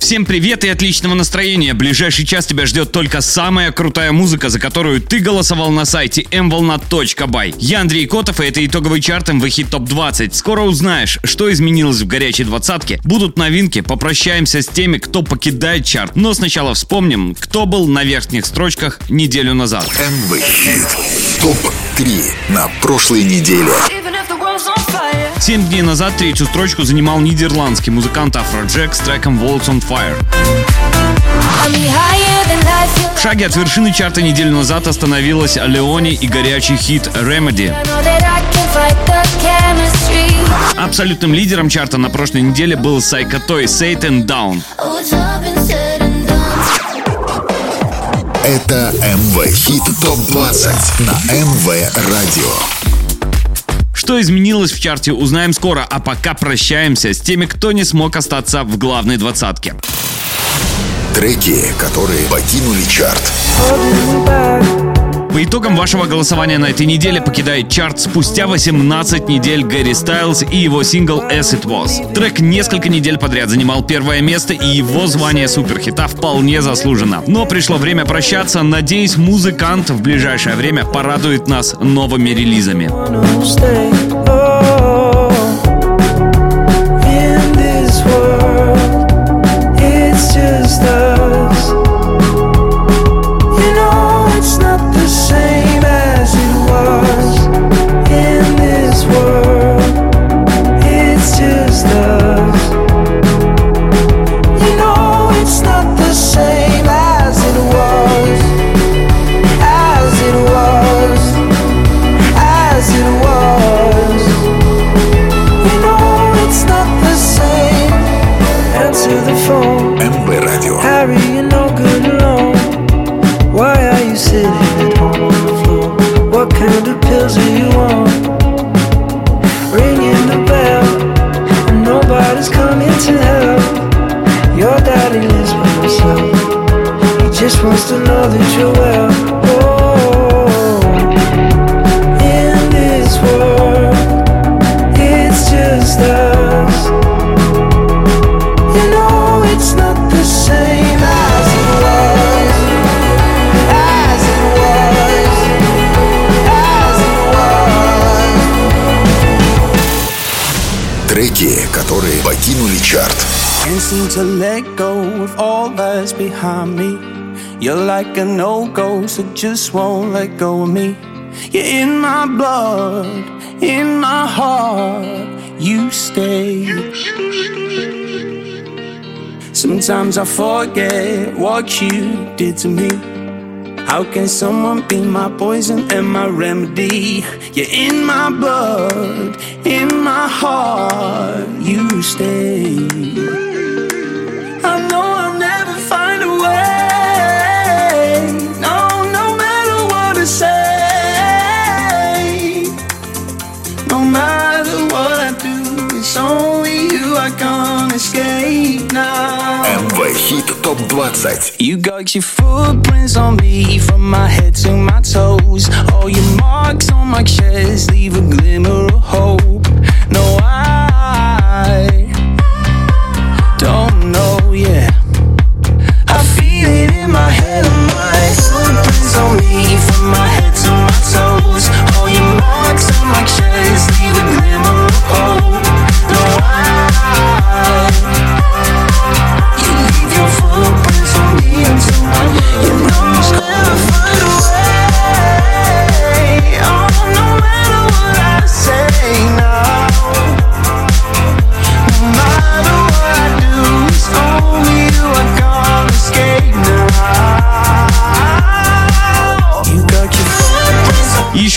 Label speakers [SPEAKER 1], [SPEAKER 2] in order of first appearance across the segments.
[SPEAKER 1] Всем привет и отличного настроения. Ближайший час тебя ждет только самая крутая музыка, за которую ты голосовал на сайте mvolna.by. Я Андрей Котов, и это итоговый чарт МВ Хит Топ 20. Скоро узнаешь, что изменилось в горячей двадцатке. Будут новинки, попрощаемся с теми, кто покидает чарт. Но сначала вспомним, кто был на верхних строчках неделю назад.
[SPEAKER 2] МВ Хит ТОП-3 на прошлой неделе.
[SPEAKER 1] Семь дней назад третью строчку занимал нидерландский музыкант Афроджек с треком Walls on Fire. В шаге от вершины чарта неделю назад остановилась Леони и горячий хит Remedy. Абсолютным лидером чарта на прошлой неделе был Toy Satan Down.
[SPEAKER 2] Это МВ Хит ТОП-20 на МВ Радио.
[SPEAKER 1] Что изменилось в чарте, узнаем скоро, а пока прощаемся с теми, кто не смог остаться в главной двадцатке.
[SPEAKER 2] Треки, которые покинули чарт.
[SPEAKER 1] По итогам вашего голосования на этой неделе покидает чарт спустя 18 недель Гэри Стайлз и его сингл As It Was. Трек несколько недель подряд занимал первое место и его звание суперхита вполне заслужено. Но пришло время прощаться. Надеюсь, музыкант в ближайшее время порадует нас новыми релизами.
[SPEAKER 2] To let go of all that's behind me. You're like an old ghost that just won't let go of me. You're in my blood, in my heart, you stay. Sometimes I forget what you did to me. How can someone be my poison and my remedy? You're in my blood, in my heart, you stay. ТОП-20 You got your footprints on me From my head to my toes All your marks on my chest Leave a glimmer of hope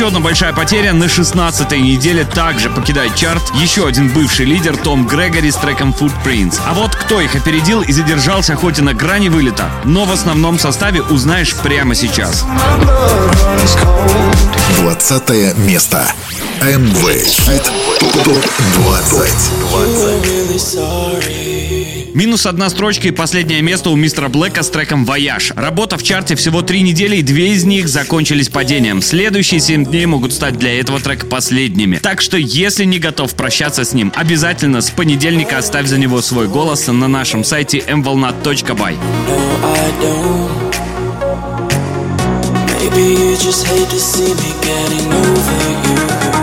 [SPEAKER 1] еще одна большая потеря на 16-й неделе также покидает чарт еще один бывший лидер Том Грегори с треком Footprints. А вот кто их опередил и задержался хоть и на грани вылета, но в основном составе узнаешь прямо сейчас.
[SPEAKER 2] 20 место. МВ Хит ТОП 20. 20.
[SPEAKER 3] Минус одна строчка и последнее место у мистера Блэка с треком «Вояж». Работа в чарте всего три недели, и две из них закончились падением. Следующие семь дней могут стать для этого трека последними. Так что, если не готов прощаться с ним, обязательно с понедельника оставь за него свой голос на нашем сайте mvolnat.by. Maybe you just hate to see me getting over you.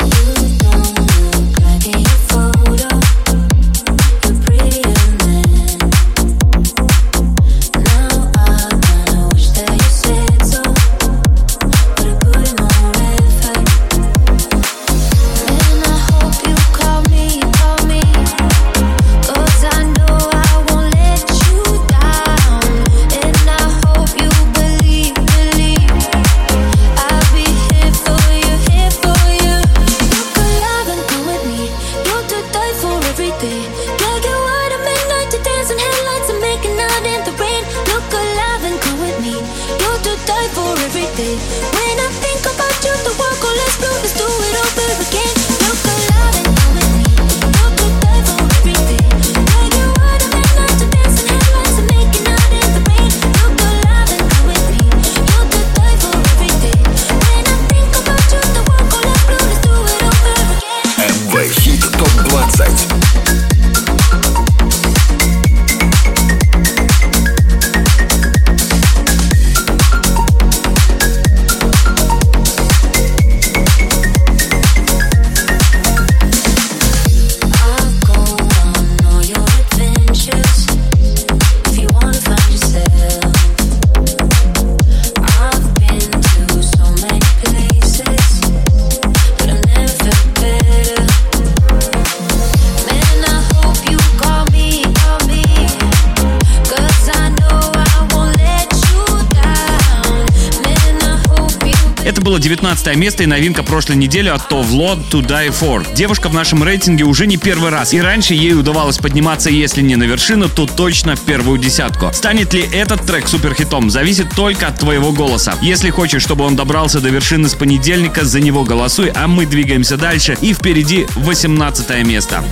[SPEAKER 4] 19 место
[SPEAKER 3] и новинка прошлой недели от Товло To Die For. Девушка в нашем рейтинге уже не первый раз, и раньше ей удавалось подниматься, если не на вершину, то точно в первую десятку. Станет ли этот трек суперхитом, зависит только от твоего голоса. Если хочешь, чтобы он добрался до вершины с понедельника, за него голосуй, а мы двигаемся дальше, и впереди 18 место.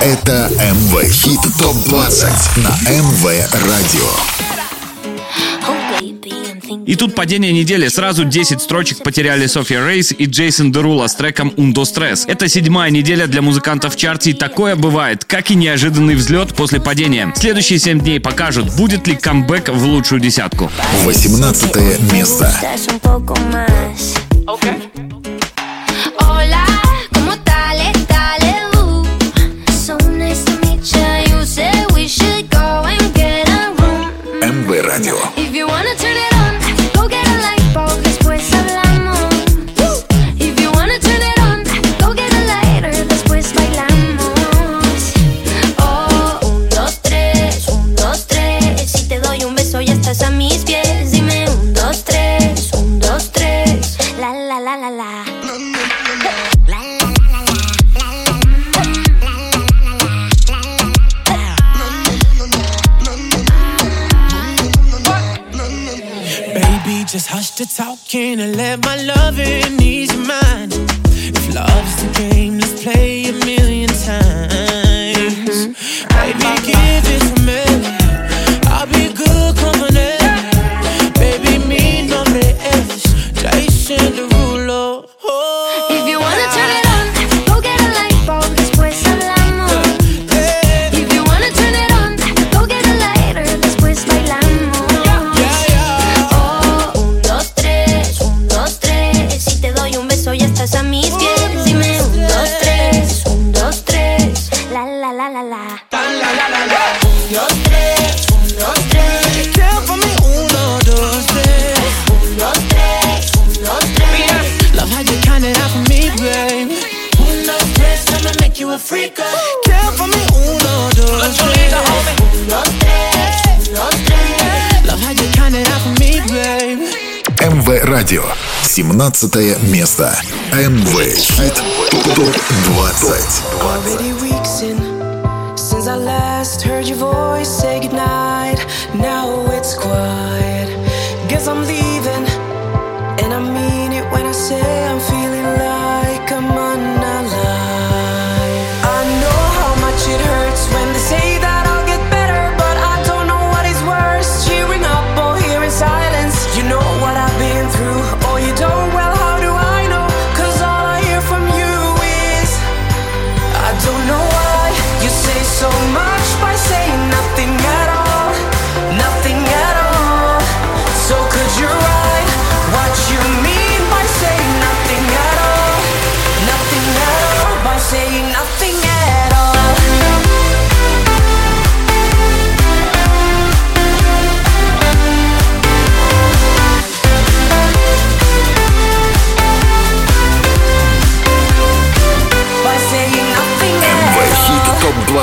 [SPEAKER 4] Это МВ Хит ТОП-20 на МВ Радио.
[SPEAKER 3] И тут падение недели. Сразу 10 строчек потеряли София Рейс и Джейсон Дерула с треком «Undo Stress». Это седьмая неделя для музыкантов в чарте, и такое бывает, как и неожиданный взлет после падения. Следующие 7 дней покажут, будет ли камбэк в лучшую десятку.
[SPEAKER 4] 18 место.
[SPEAKER 5] Okay.
[SPEAKER 3] Just hush the talking and let my loving ease your mind. If love's the game, let's play a million times. Mm-hmm. Baby, give it to me.
[SPEAKER 6] 18 место. МВ Хит ТОП-20.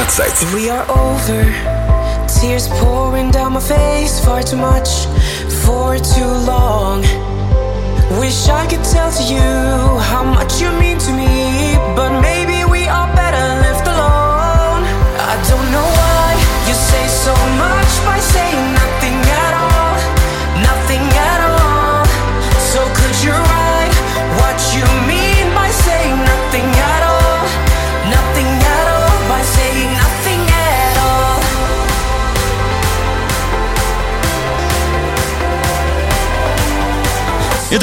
[SPEAKER 6] 20.
[SPEAKER 7] We are over. Tears pouring down my face. Far too much. For too long. Wish I could tell to you how much you mean to me, but maybe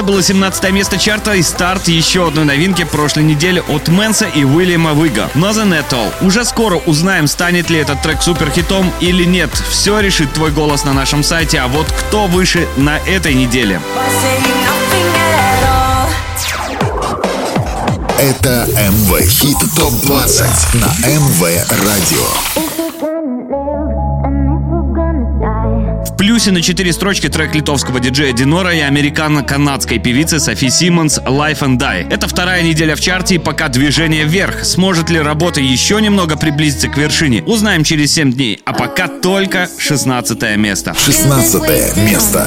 [SPEAKER 1] Это было 17 место чарта и старт еще одной новинки прошлой недели от Мэнса и Уильяма Вига «Nothing at All». Уже скоро узнаем, станет ли этот трек суперхитом или нет. Все решит твой голос на нашем сайте, а вот кто выше на этой неделе.
[SPEAKER 6] Это МВ Хит ТОП-20 на МВ Радио.
[SPEAKER 1] плюсе на 4 строчки трек литовского диджея Динора и американо-канадской певицы Софи Симмонс «Life and Die». Это вторая неделя в чарте и пока движение вверх. Сможет ли работа еще немного приблизиться к вершине? Узнаем через 7 дней. А пока только 16 место.
[SPEAKER 6] 16 место.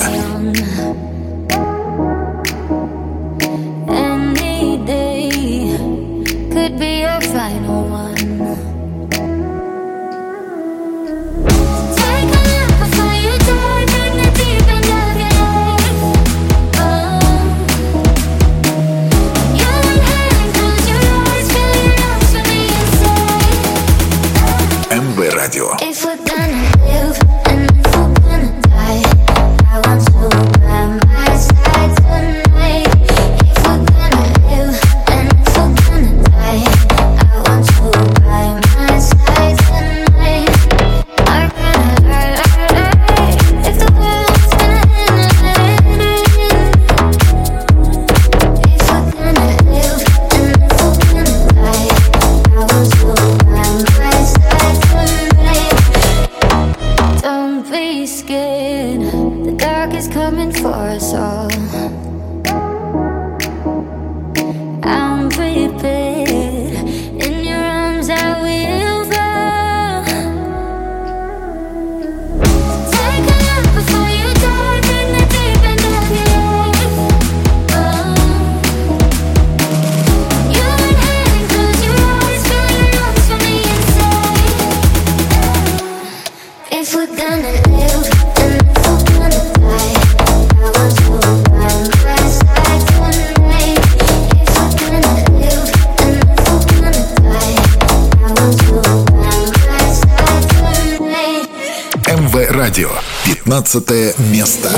[SPEAKER 4] 15 место.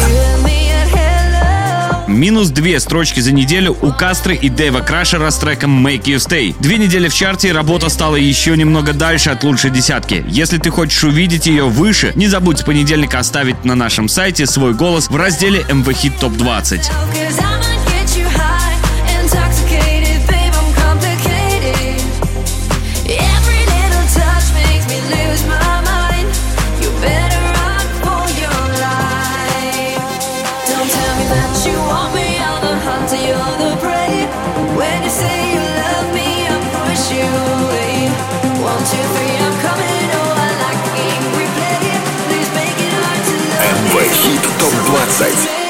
[SPEAKER 1] Минус две строчки за неделю у Кастры и Дэйва Крашера с треком Make You Stay. Две недели в чарте, и работа стала еще немного дальше от лучшей десятки. Если ты хочешь увидеть ее выше, не забудь с понедельника оставить на нашем сайте свой голос в разделе MV Hit Top 20.
[SPEAKER 4] ТОП-20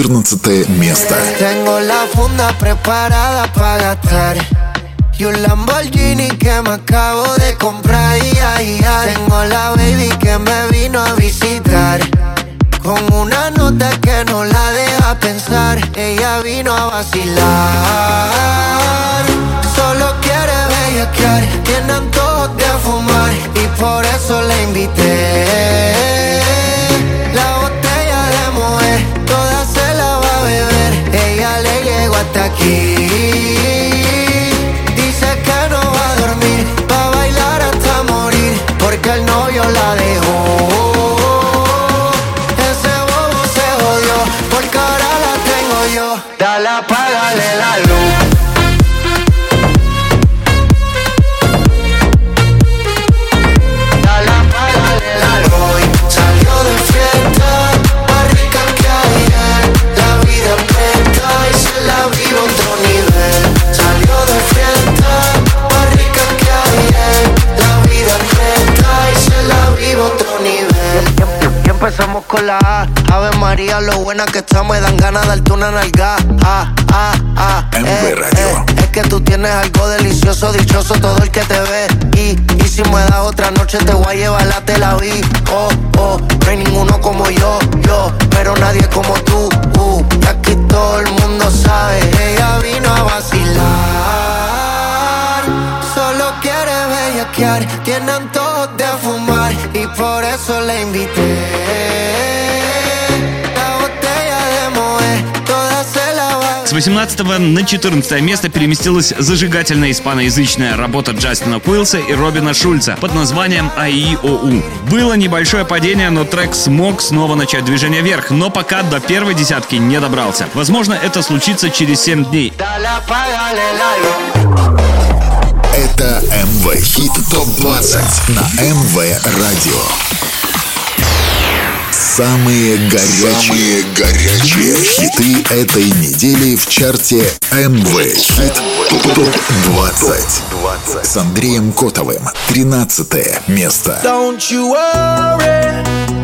[SPEAKER 4] 14 место.
[SPEAKER 8] Tengo la funda preparada para gastar. Y un Lamborghini que me acabo de comprar. Tengo la baby que me vino a visitar. Con una nota que no la deja pensar. Ella vino a vacilar. Solo quiere bellaquear. Tiene antojos de fumar. Y por eso la invité. Dale, apágale la luz. Empezamos con la A. Ave María, lo buena que estamos, me dan ganas de darte una nalga. Ah, ah, ah.
[SPEAKER 4] MV Radio.
[SPEAKER 8] es que tú tienes algo delicioso, dichoso todo el que te ve. Y, y si me das otra noche, te voy a llevar la tela vi. Oh, oh, no hay ninguno como yo, yo, pero nadie como tú. Uh, y aquí todo el mundo sabe, ella vino a vacilar. Solo quiere bellaquear, tiene antojos de fumar y por eso la invité.
[SPEAKER 1] 18 на 14 место переместилась зажигательная испаноязычная работа Джастина Куилса и Робина Шульца под названием АИОУ. Было небольшое падение, но трек смог снова начать движение вверх, но пока до первой десятки не добрался. Возможно, это случится через 7 дней.
[SPEAKER 4] Это МВ Хит ТОП-20 на МВ Радио. Самые горячие, горячие хиты этой недели в чарте МВ Хит ТОП-20 с Андреем Котовым. 13 место.
[SPEAKER 8] Don't you worry.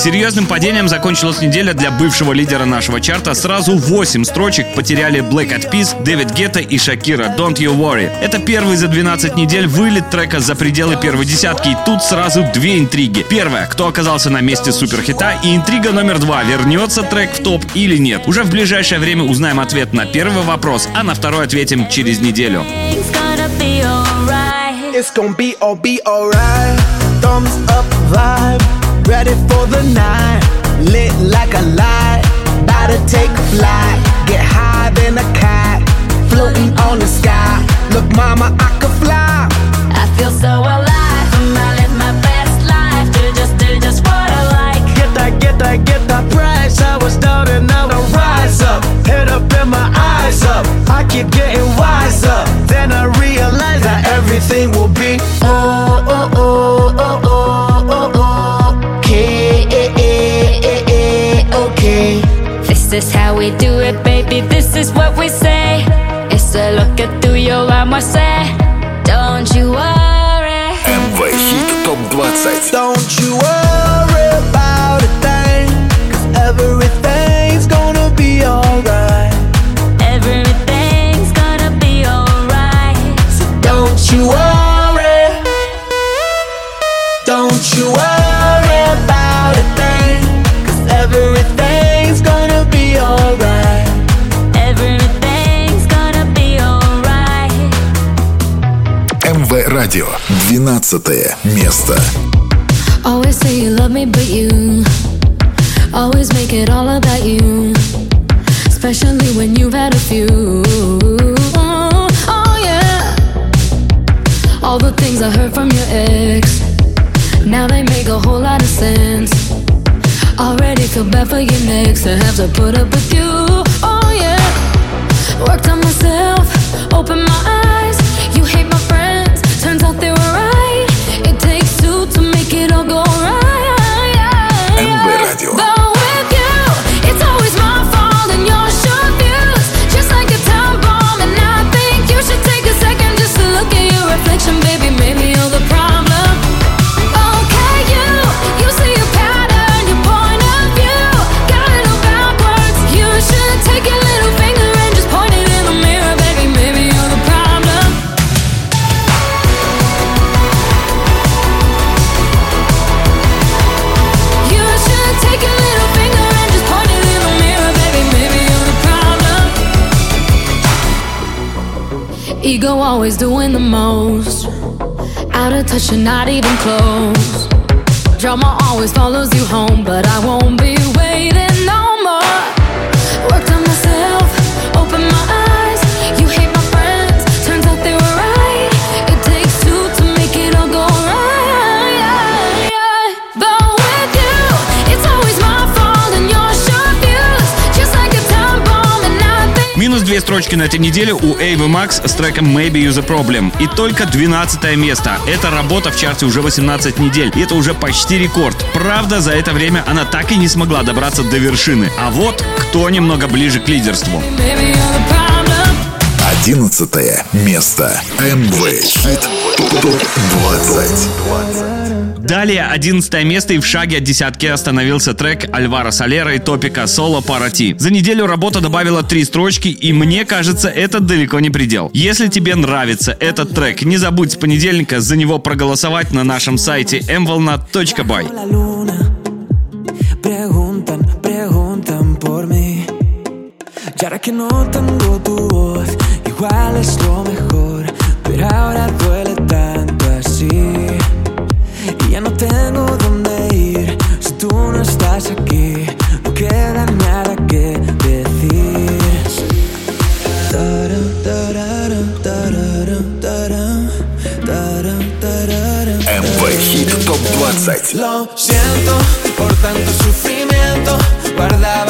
[SPEAKER 1] Серьезным падением закончилась неделя для бывшего лидера нашего чарта. Сразу 8 строчек потеряли Black Eyed Peas, Дэвид Гетта и Шакира «Don't You Worry». Это первый за 12 недель вылет трека за пределы первой десятки. И тут сразу две интриги. Первая, кто оказался на месте суперхита, и интрига номер два, вернется трек в топ или нет. Уже в ближайшее время узнаем ответ на первый вопрос, а на второй ответим через неделю.
[SPEAKER 9] It's gonna be alright.
[SPEAKER 10] It's gonna be all be alright. Thumbs up vibe, ready for the night. Lit like a light, about to take a flight. Get high than a cat, floating on the sky. Look, mama, I could fly.
[SPEAKER 9] I feel so alive. I'm gonna live my best life. Do just, do just what I like.
[SPEAKER 10] Get that, get that, get that price. I was down and now I rise up. Head up and my eyes up. I keep getting wiser. Then I realize that everything will be oh
[SPEAKER 9] This is how we do it, baby. This is what we say. It's a look at through your arm, I say. Don't you worry.
[SPEAKER 4] МВ Хит ТОП-20.
[SPEAKER 10] Don't you worry about a thing, cause everything's gonna be alright.
[SPEAKER 4] 12 место.
[SPEAKER 9] Always say you love me, but you always make it all about you. Especially when you've had a few. Oh, oh, yeah. All the things I heard from your ex. Now they make a whole lot of sense. Already feel bad for your next to have to put up with you. Oh, yeah. Worked on myself, opened my it'll go right. Touch and not even close. Drama always follows you home, but I won't be
[SPEAKER 1] две строчки на этой неделе у Эйвы Макс с треком Maybe You The Problem. И только 12 место. Эта работа в чарте уже 18 недель. И это уже почти рекорд. Правда, за это время она так и не смогла добраться до вершины. А вот кто немного ближе к лидерству.
[SPEAKER 9] Maybe you're the problem.
[SPEAKER 4] 11 место. МВ Хит ТОП-20.
[SPEAKER 1] Далее 11 место и в шаге от десятки остановился трек Альвара Солера и Топика «Соло Парати». За неделю работа добавила три строчки, и мне кажется, это далеко не предел. Если тебе нравится этот трек, не забудь с понедельника за него проголосовать на нашем сайте mvolna.by.
[SPEAKER 11] Preguntan, ahora que Lo siento por tanto sufrimiento. Guardaba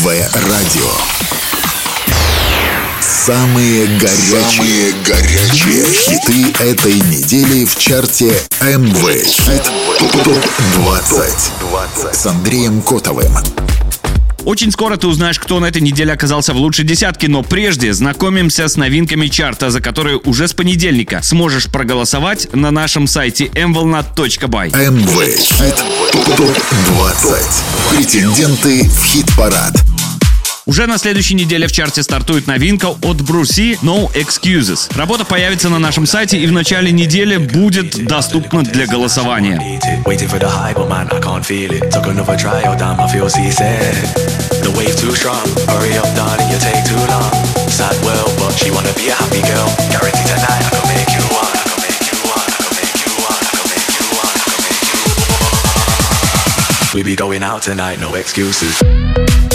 [SPEAKER 4] МВ Радио. Самые горячие, Самые горячие хиты этой недели в чарте МВ Хит ТОП-20 с Андреем Котовым.
[SPEAKER 1] Очень скоро ты узнаешь, кто на этой неделе оказался в лучшей десятке, но прежде знакомимся с новинками чарта, за которые уже с понедельника сможешь проголосовать на нашем сайте mvolnat.by.
[SPEAKER 4] МВ Хит ТОП-20. Претенденты в хит-парад.
[SPEAKER 1] Уже на следующей неделе в чарте стартует новинка от Бруси No Excuses. Работа появится на нашем сайте и в начале недели будет доступна для голосования.
[SPEAKER 12] Oh. We be going out tonight, no excuses.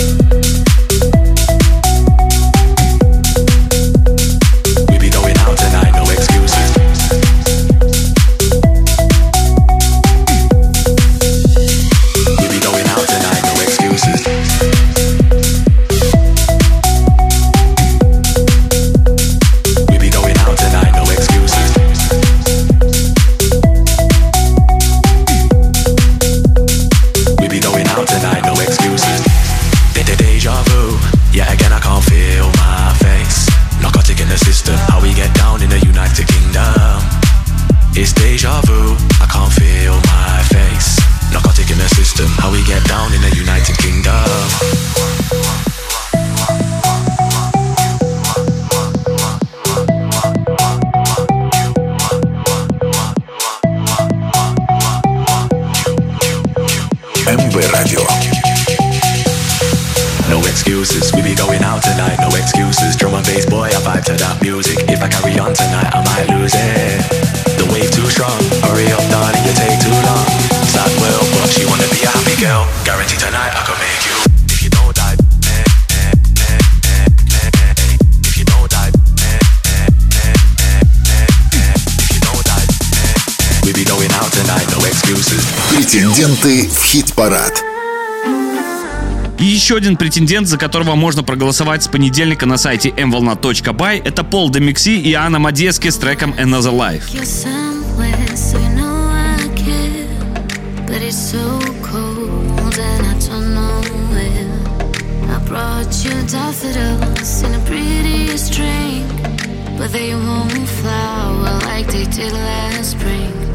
[SPEAKER 4] Претенденты в хит-парад.
[SPEAKER 1] И еще один претендент, за которого можно проголосовать с понедельника на сайте mvolna.by, это Пол Демикси и Анна Мадески с треком Another Life.
[SPEAKER 3] You're somewhere, so you know I care. But it's so cold and I don't know where. I brought you daffodils in a prettiest drink. But they won't flower like they did last spring.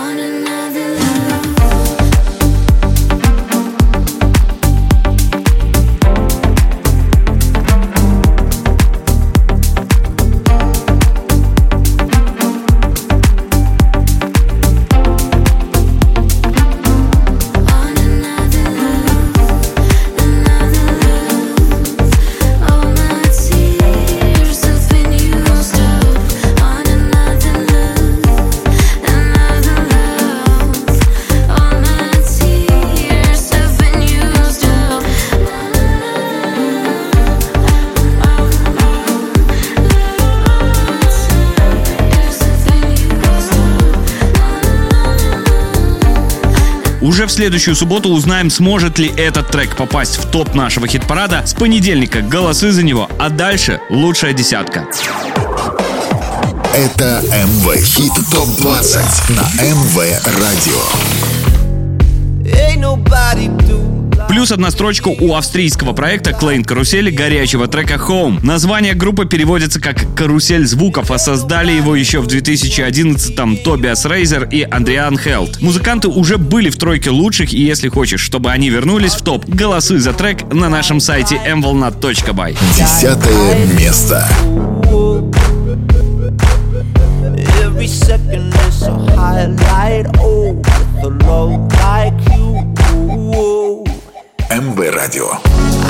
[SPEAKER 1] Уже в следующую субботу узнаем, сможет ли этот трек попасть в топ нашего хит-парада. С понедельника голосы за него, а дальше лучшая десятка.
[SPEAKER 13] Это МВ Хит ТОП-20 на МВ Радио.
[SPEAKER 14] Ain't nobody
[SPEAKER 1] Плюс одна строчка у австрийского проекта Клейн Карусели горячего трека Home. Название группы переводится как «Карусель звуков», а создали его еще в 2011-м Тобиас Рейзер и Андриан Хелт. Музыканты уже были в тройке лучших, и если хочешь, чтобы они вернулись в топ, голосуй за трек на нашем сайте mvolnat.by.
[SPEAKER 13] Десятое место.
[SPEAKER 14] Every second is a highlight. Oh, with a low like you.
[SPEAKER 13] МВ Радио.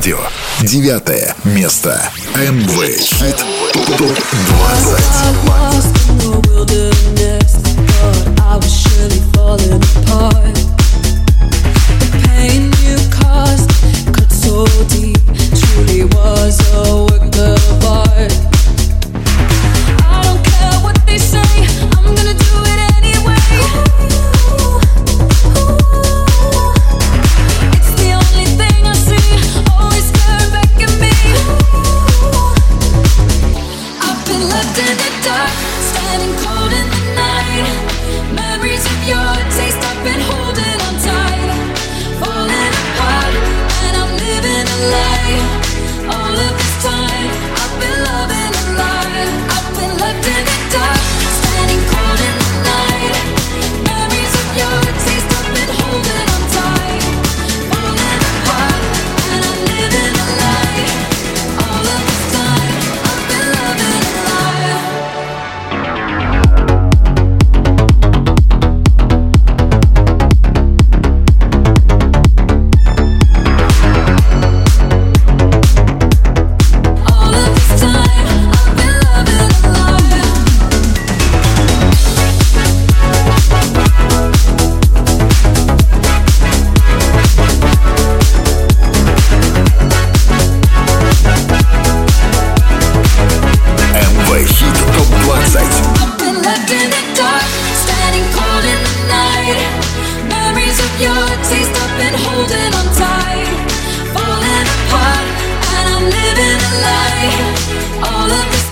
[SPEAKER 13] Радио. Девятое место. МВ Хит ТОП-20.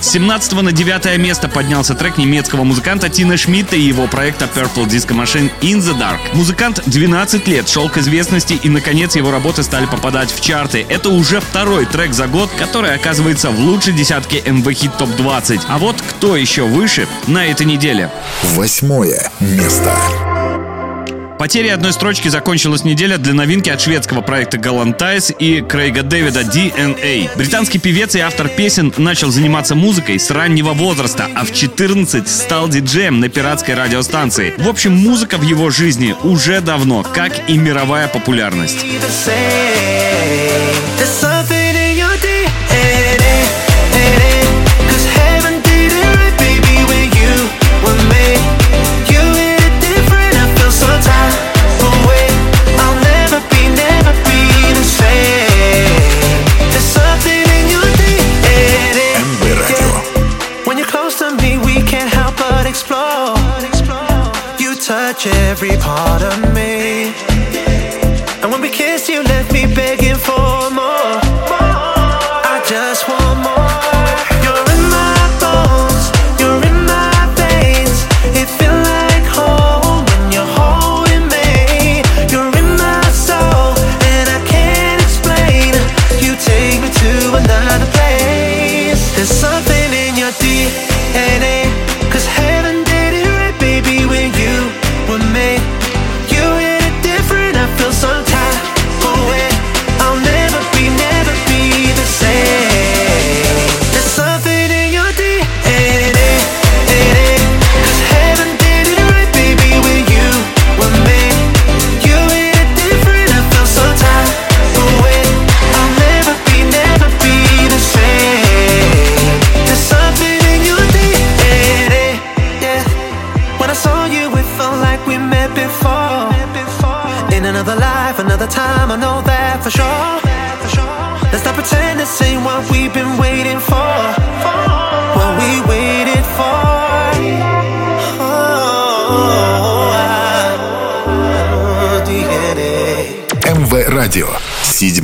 [SPEAKER 1] С 17 на 9 место поднялся трек немецкого музыканта Тина Шмидта и его проекта Purple Disco Machine In The Dark. Музыкант 12 лет шел к известности и, наконец, его работы стали попадать в чарты. Это уже второй трек за год, который оказывается в лучшей десятке MV Hit Top 20. А вот кто еще выше на этой неделе?
[SPEAKER 13] Восьмое место.
[SPEAKER 1] Потеря одной строчки закончилась неделя для новинки от шведского проекта Galantais и Крейга Дэвида DNA. Британский певец и автор песен начал заниматься музыкой с раннего возраста, а в 14 стал диджеем на пиратской радиостанции. В общем, музыка в его жизни уже давно, как и мировая популярность.
[SPEAKER 14] Touch every part of me.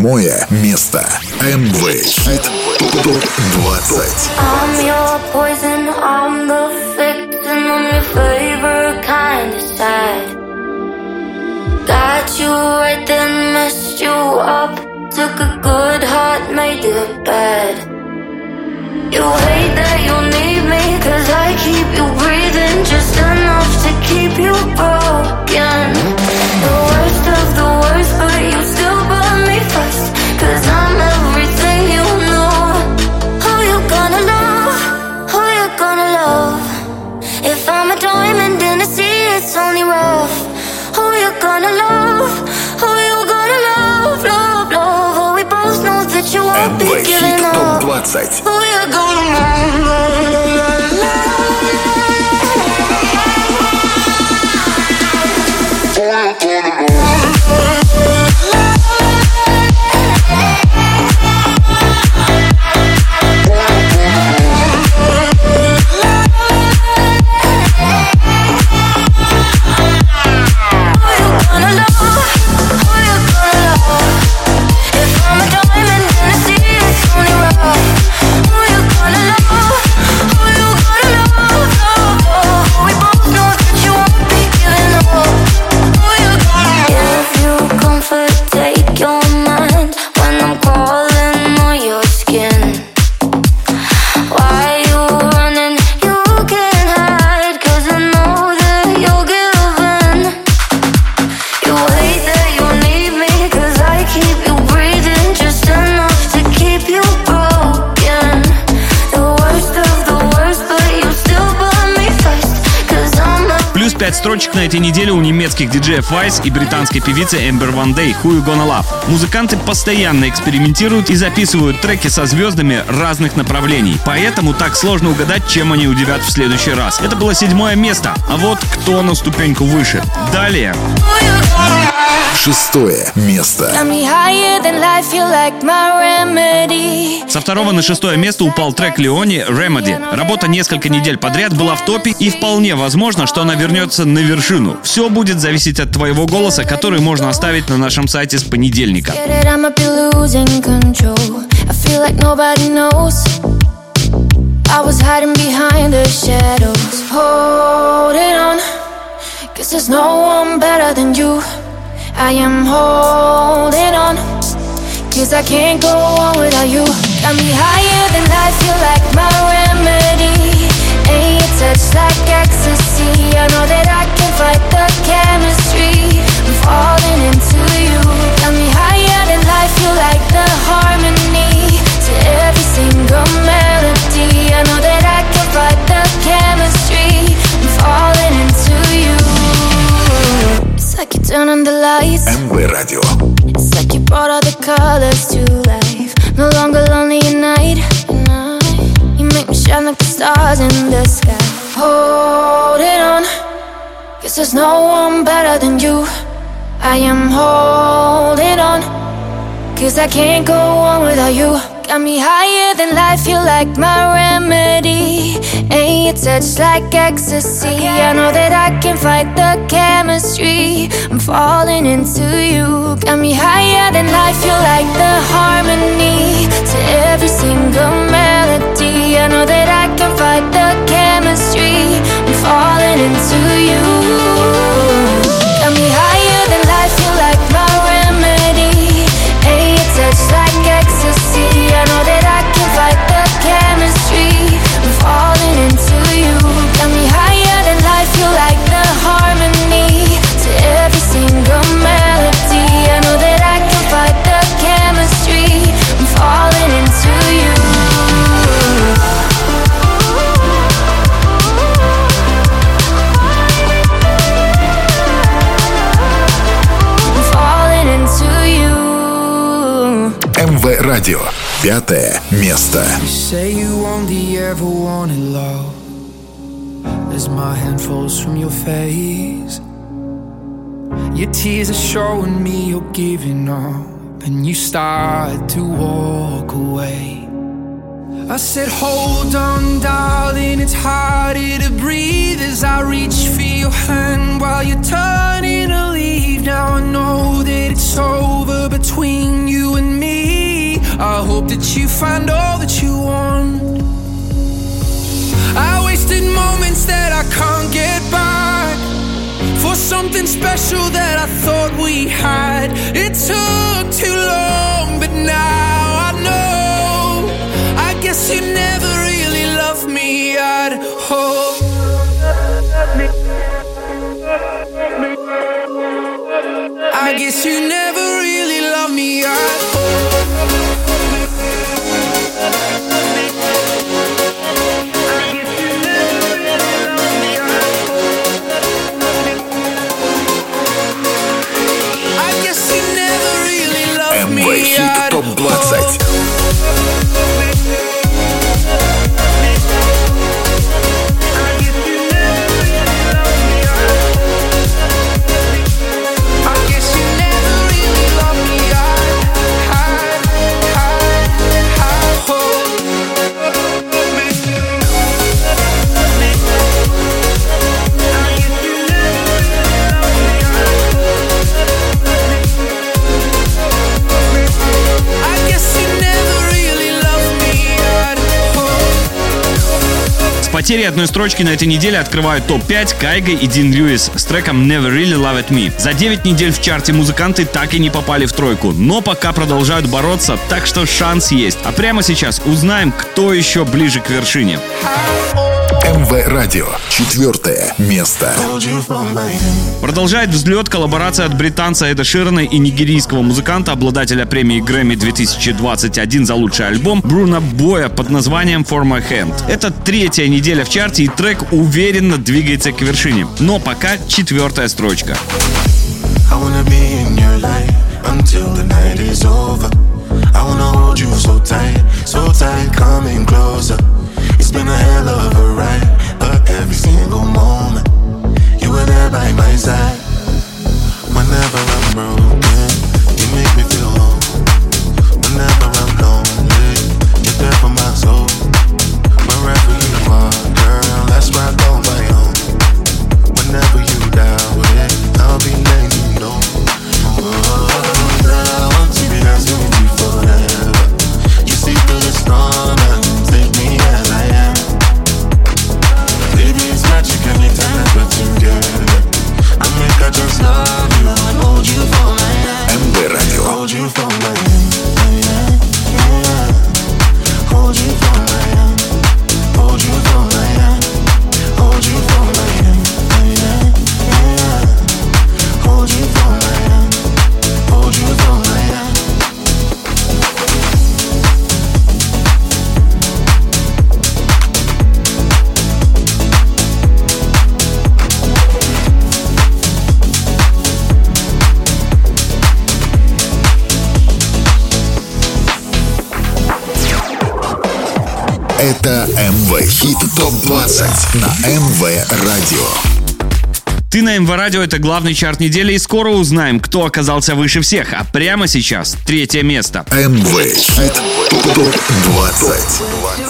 [SPEAKER 3] Седьмое место. МВ
[SPEAKER 9] up on the.
[SPEAKER 1] Плюс 5 строчек на этой неделе у немецких диджеев Vice и британской певицы Эмбер Ван Дей «Who You Gonna Love». Музыканты постоянно экспериментируют и записывают треки со звездами разных направлений. Поэтому так сложно угадать, чем они удивят в следующий раз. Это было седьмое место. А вот кто на ступеньку выше. Далее.
[SPEAKER 3] Шестое место.
[SPEAKER 1] Со второго на шестое место упал трек Леони «Remedy». Работа несколько недель подряд была в топе и вполне возможно, что она вернется на вершину. Все будет зависеть от твоего голоса, который можно оставить на нашем сайте с понедельника.
[SPEAKER 9] I was hiding behind the shadows. Holding on. Cause there's no one better than you. I am holding on. Cause I can't go on without you. Got me higher than life, you like my remedy. Ain't your touch like ecstasy. I know that I can fight the chemistry. I'm falling into you. Got me higher than life, you like the harmony. To every single melody. Turn on the lights.
[SPEAKER 3] MV Radio.
[SPEAKER 9] It's like you brought all the colors to life. No longer lonely at night. You make me shine like the stars in the sky. Hold it on. Cause there's no one better than you. I am holding on. Cause I can't go on without you. Got me higher than life, you like my remedy. Ain't your touch like ecstasy. I know that I can fight the chemistry. I'm falling into you. Got me higher than life, you like the harmony. To every single melody. I know that I can fight the chemistry. I'm falling into you.
[SPEAKER 3] Радио. Пятое место.
[SPEAKER 15] Say you only ever wanted love As my hand falls from your face Your tears are showing me you're giving up, and you start to walk away. I said, Hold on, darling, it's harder to breathe as I reach for your hand while you're turning to leave. Now I know that it's over between you and me. I hope that you find all that you want. I wasted moments that I can't get back for something special that I thought we had. It took too long, but now I know. I guess you never really loved me at all. I guess you never really loved me at all.
[SPEAKER 13] 20
[SPEAKER 1] С потерей одной строчки на этой неделе открывают топ-5 Кайга и Дин Льюис с треком Never Really Loved Me. За 9 недель в чарте музыканты так и не попали в тройку, но пока продолжают бороться, так что шанс есть. А прямо сейчас узнаем, кто еще ближе к вершине.
[SPEAKER 13] МВ Радио. Четвертое место.
[SPEAKER 1] Продолжает взлет коллаборация от британца Эда Ширана и нигерийского музыканта, обладателя премии Грэмми 2021 за лучший альбом Бруно Боя под названием For My Hand. Это третья неделя в чарте и трек уверенно двигается к вершине. Но пока четвертая строчка.
[SPEAKER 14] I wanna be in your light until the night is over. I wanna hold you so tight, so tight, coming closer. It's been a hell of a ride, but every single moment you were there by my side. Whenever I'm broken, you for my
[SPEAKER 13] 20 на МВ Радио.
[SPEAKER 1] Ты на МВ Радио это главный чарт недели и скоро узнаем, кто оказался выше всех. А прямо сейчас третье место.
[SPEAKER 13] МВ Хит ТОП 20.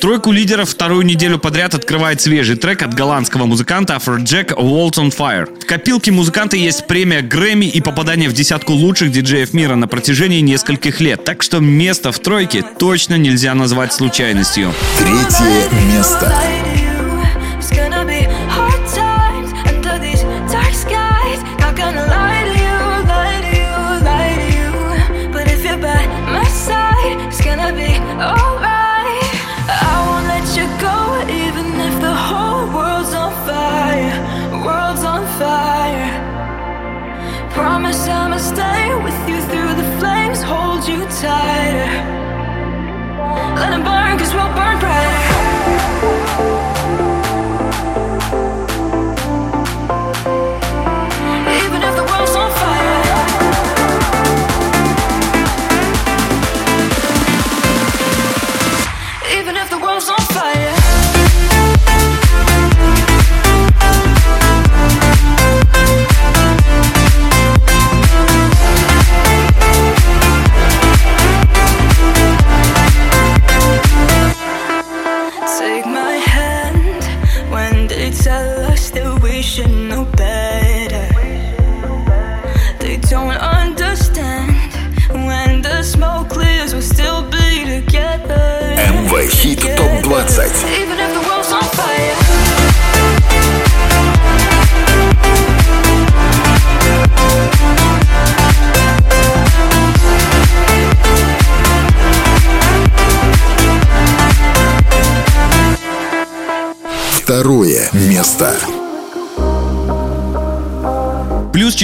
[SPEAKER 1] Тройку лидеров вторую неделю подряд открывает свежий трек от голландского музыканта Afrojack Waltz on Fire. В копилке музыканта есть премия Грэмми и попадание в десятку лучших диджеев мира на протяжении нескольких лет. Так что место в тройке точно нельзя назвать случайностью.
[SPEAKER 13] Третье место.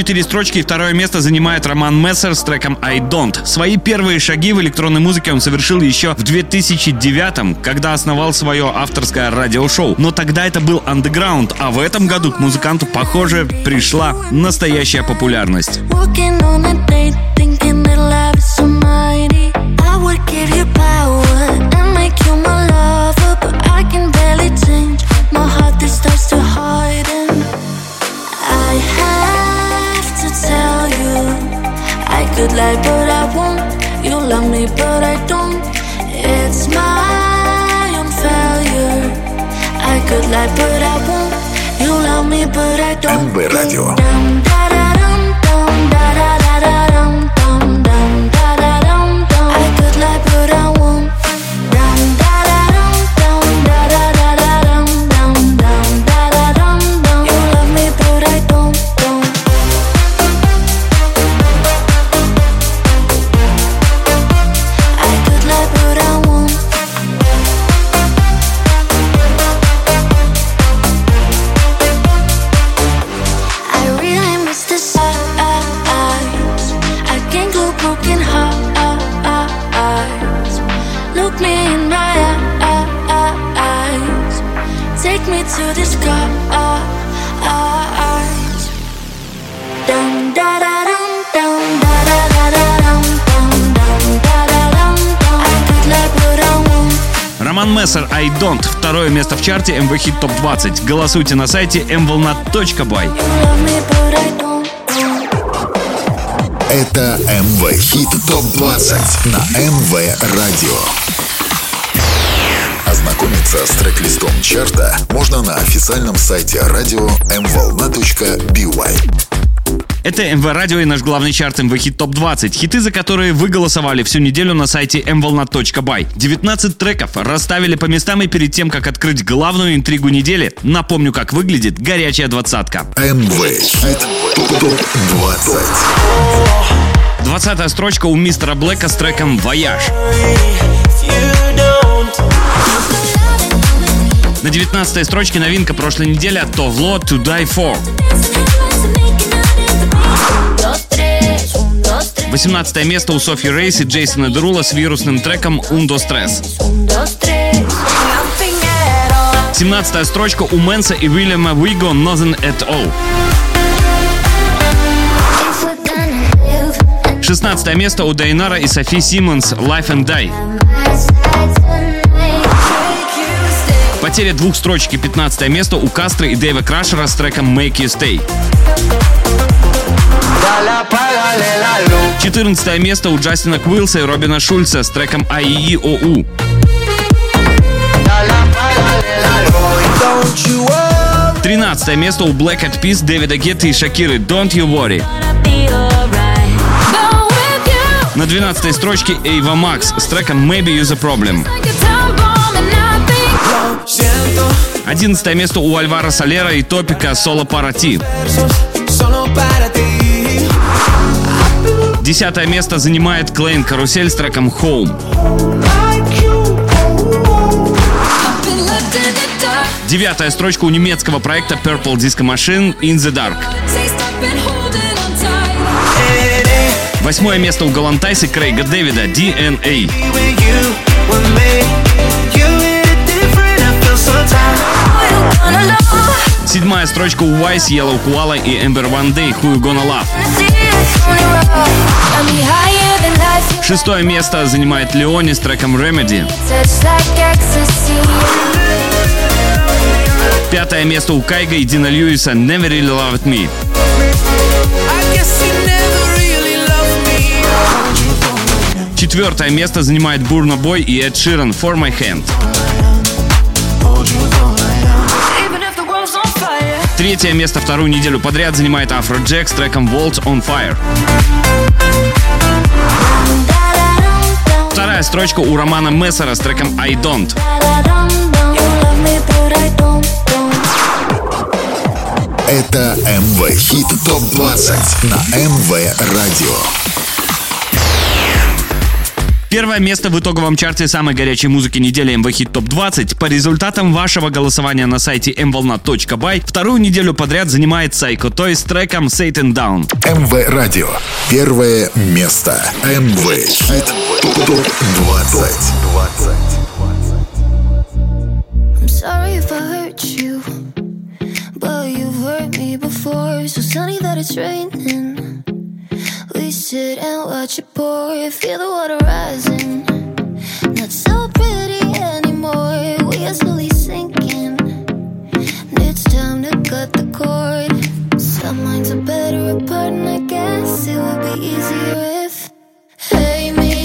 [SPEAKER 1] 4 строчки и второе место занимает Роман Мессер с треком I Don't. Свои первые шаги в электронной музыке он совершил еще в 2009 когда основал свое авторское радиошоу. Но тогда это был андеграунд, а в этом году к музыканту, похоже, пришла настоящая популярность.
[SPEAKER 9] like, but I won't. You love me, but I don't. It's my own failure. I could lie, but I won't. You love me, but I don't.
[SPEAKER 1] MB Radio. Второе место в чарте МВ Хит Топ 20. Голосуйте на сайте mvolna.by.
[SPEAKER 4] Это МВ Хит ТОП 20 на МВ Радио. Ознакомиться с трек-листом чарта можно на официальном сайте радио mvolna.by.
[SPEAKER 1] Это МВ Радио и наш главный чарт МВ Хит Топ 20. Хиты, за которые вы голосовали всю неделю на сайте mvolna.by. 19 треков расставили по местам и перед тем, как открыть главную интригу недели, напомню, как выглядит горячая двадцатка.
[SPEAKER 4] МВ Хит ТОП 20.
[SPEAKER 1] 20 строчка у мистера Блэка с треком «Вояж». На 19 строчке новинка прошлой недели от Tove Lo «To Die For». 18 место у Софии Рейес и Джейсона Дерула с вирусным треком «Un, Dos, Tres».
[SPEAKER 9] un, dos, tres.
[SPEAKER 3] Nothing at all.
[SPEAKER 1] 17 строчка у Мэнса и Уильяма Виго «Nothing at All».
[SPEAKER 9] If we're gonna live and
[SPEAKER 1] 16 место у Дайнара и Софи Симмонс «Life and Die». Потеря двух строчки 15 место у Кастро и Дэйва Крашера с треком «Make You Stay». 14 место у Джастина Квилса и Робина Шульца с треком «АИИОУ». 13 место у Black Eyed Peas, Дэвида Гетта и Шакиры «Don't You Worry». На 12 строчке Эйва Макс с треком «Maybe You're the Problem».
[SPEAKER 9] Like a time bomb and I think
[SPEAKER 1] 11 место у Альвара Солера и Топика «Соло Пара 10 место занимает Клейн Карусель с треком «Home». Девятая строчка у немецкого проекта Purple Disco Machine «In the Dark». Восьмое место у Галантайса Крейга Дэвида DNA. Седьмая строчка у Wise, Yellow Koala и Ember One Day Who You Gonna Love. Шестое место занимает Леони с треком Remedy. Пятое место у Кайга и Дина Льюиса Never Really Loved Me. Четвертое место занимает Бурна Бой и Эд Ширан For My Hand. Третье место вторую неделю подряд занимает Afrojack с треком Vault on Fire. Вторая строчка у Романа Мессера с треком I Don't.
[SPEAKER 4] Это МВ Хит ТОП-20 на МВ Радио.
[SPEAKER 1] Первое место в итоговом чарте самой горячей музыки недели МВ Хит Топ 20 по результатам вашего голосования на сайте mvolna.by вторую неделю подряд занимает Psycho Toy с треком Satan Down.
[SPEAKER 4] МВ Радио. Первое место. МВ Хит ТОП-20.
[SPEAKER 3] I'm sorry if I hurt you, but you've hurt me before. So sunny that it's raining. We sit and watch it pour. Feel the water rising. Not so pretty anymore. We are slowly sinking. It's time to cut the cord. Some minds are better apart, and I guess it would be easier if. Hey, me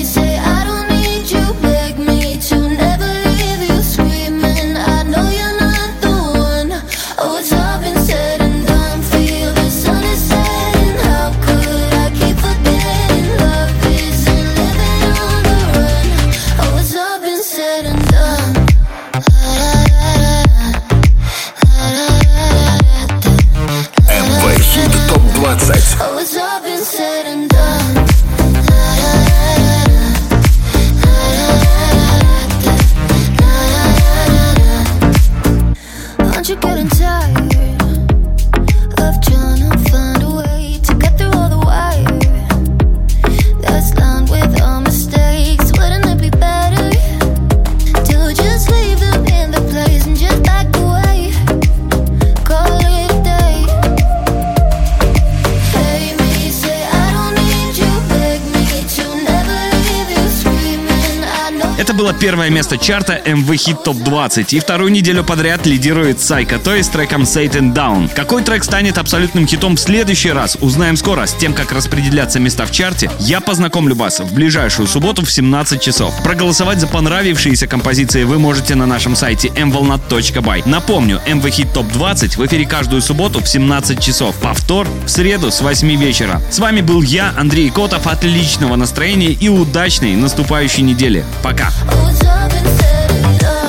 [SPEAKER 1] первое место чарта MV Hit Top 20 и вторую неделю подряд лидирует Psycho Toy с треком Satan Down. Какой трек станет абсолютным хитом в следующий раз, узнаем скоро. С тем, как распределяться места в чарте, я познакомлю вас в ближайшую субботу в 17 часов. Проголосовать за понравившиеся композиции вы можете на нашем сайте mvolnat.by. Напомню, MV Hit Top 20 в эфире каждую субботу в 17 часов. Повтор в среду с 8 вечера. С вами был я, Андрей Котов. Отличного настроения и удачной наступающей недели. Пока.
[SPEAKER 3] Oh,